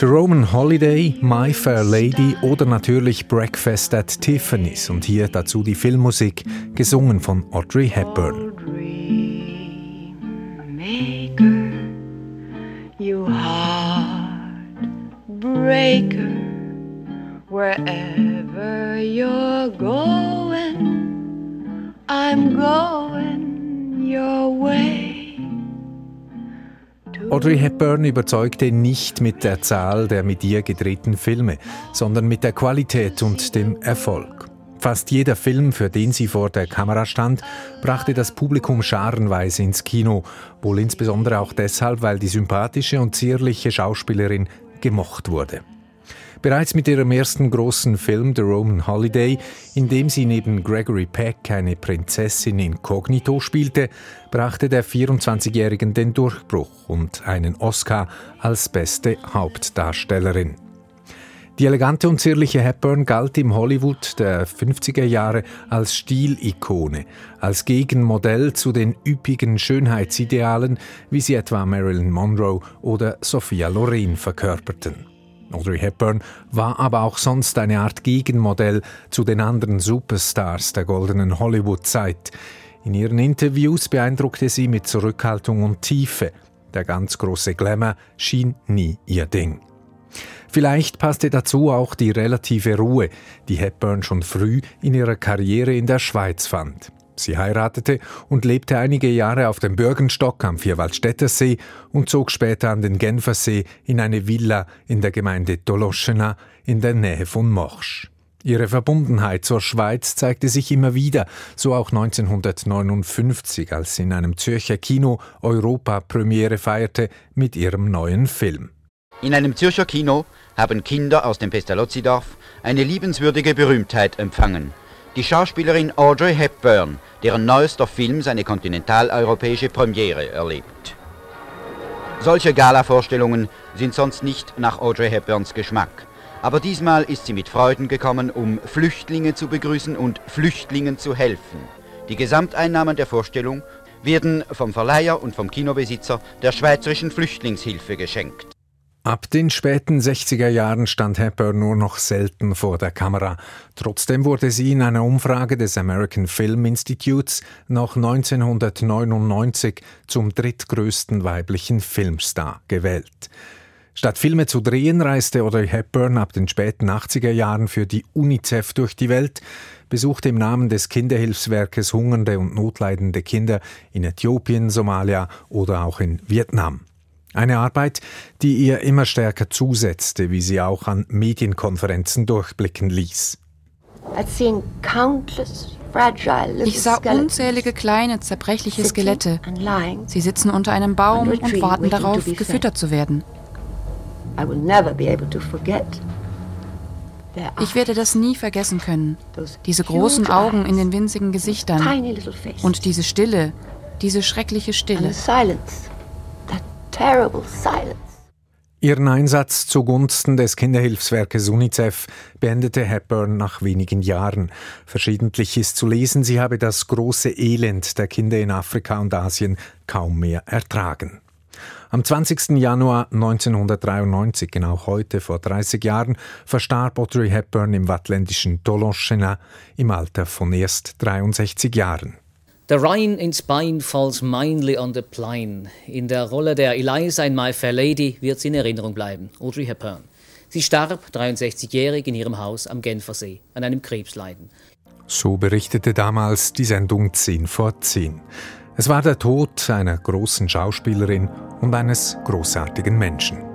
The Roman Holiday, My Fair Lady oder natürlich Breakfast at Tiffany's und hier dazu die Filmmusik, gesungen von Audrey Hepburn. Wherever you're going, I'm going. Audrey Hepburn überzeugte nicht mit der Zahl der mit ihr gedrehten Filme, sondern mit der Qualität und dem Erfolg. Fast jeder Film, für den sie vor der Kamera stand, brachte das Publikum scharenweise ins Kino, wohl insbesondere auch deshalb, weil die sympathische und zierliche Schauspielerin gemocht wurde. Bereits mit ihrem ersten großen Film The Roman Holiday, in dem sie neben Gregory Peck eine Prinzessin inkognito spielte, brachte der 24-Jährigen den Durchbruch und einen Oscar als beste Hauptdarstellerin. Die elegante und zierliche Hepburn galt im Hollywood der 50er Jahre als Stilikone, als Gegenmodell zu den üppigen Schönheitsidealen, wie sie etwa Marilyn Monroe oder Sophia Loren verkörperten. Audrey Hepburn war aber auch sonst eine Art Gegenmodell zu den anderen Superstars der goldenen Hollywood-Zeit. In ihren Interviews beeindruckte sie mit Zurückhaltung und Tiefe. Der ganz große Glamour schien nie ihr Ding. Vielleicht passte dazu auch die relative Ruhe, die Hepburn schon früh in ihrer Karriere in der Schweiz fand. Sie heiratete und lebte einige Jahre auf dem Bürgenstock am Vierwaldstätter See und zog später an den Genfersee in eine Villa in der Gemeinde Toloschena in der Nähe von Morsch. Ihre Verbundenheit zur Schweiz zeigte sich immer wieder, so auch 1959, als sie in einem Zürcher Kino Europa Premiere feierte mit ihrem neuen Film. In einem Zürcher Kino haben Kinder aus dem Pestalozzi-Dorf eine liebenswürdige Berühmtheit empfangen. Die Schauspielerin Audrey Hepburn, deren neuester Film seine kontinentaleuropäische Premiere erlebt. Solche Gala-Vorstellungen sind sonst nicht nach Audrey Hepburns Geschmack. Aber diesmal ist sie mit Freuden gekommen, um Flüchtlinge zu begrüßen und Flüchtlingen zu helfen. Die Gesamteinnahmen der Vorstellung werden vom Verleiher und vom Kinobesitzer der Schweizerischen Flüchtlingshilfe geschenkt. Ab den späten 60er Jahren stand Hepburn nur noch selten vor der Kamera. Trotzdem wurde sie in einer Umfrage des American Film Institutes noch 1999 zum drittgrößten weiblichen Filmstar gewählt. Statt Filme zu drehen, reiste Audrey Hepburn ab den späten 80er Jahren für die UNICEF durch die Welt, besuchte im Namen des Kinderhilfswerkes hungernde und notleidende Kinder in Äthiopien, Somalia oder auch in Vietnam. Eine Arbeit, die ihr immer stärker zusetzte, wie sie auch an Medienkonferenzen durchblicken ließ. Ich sah unzählige kleine, zerbrechliche Skelette. Sie sitzen unter einem Baum und warten darauf, gefüttert zu werden. Ich werde das nie vergessen können. Diese großen Augen in den winzigen Gesichtern und diese Stille, diese schreckliche Stille terrible silence. Ihren Einsatz zugunsten des Kinderhilfswerkes UNICEF beendete Hepburn nach wenigen Jahren. Verschiedentlich ist zu lesen, sie habe das große Elend der Kinder in Afrika und Asien kaum mehr ertragen. Am 20. Januar 1993, genau heute vor 30 Jahren, verstarb Audrey Hepburn im wattländischen Tolonchenat im Alter von erst 63 Jahren. Der Rhein ins Bein falls meinli on the Plain. In der Rolle der Eliza in My Fair Lady wird sie in Erinnerung bleiben, Audrey Hepburn. Sie starb 63-jährig in ihrem Haus am Genfersee an einem Krebsleiden. So berichtete damals die Sendung 10 vor 10. Es war der Tod einer großen Schauspielerin und eines großartigen Menschen.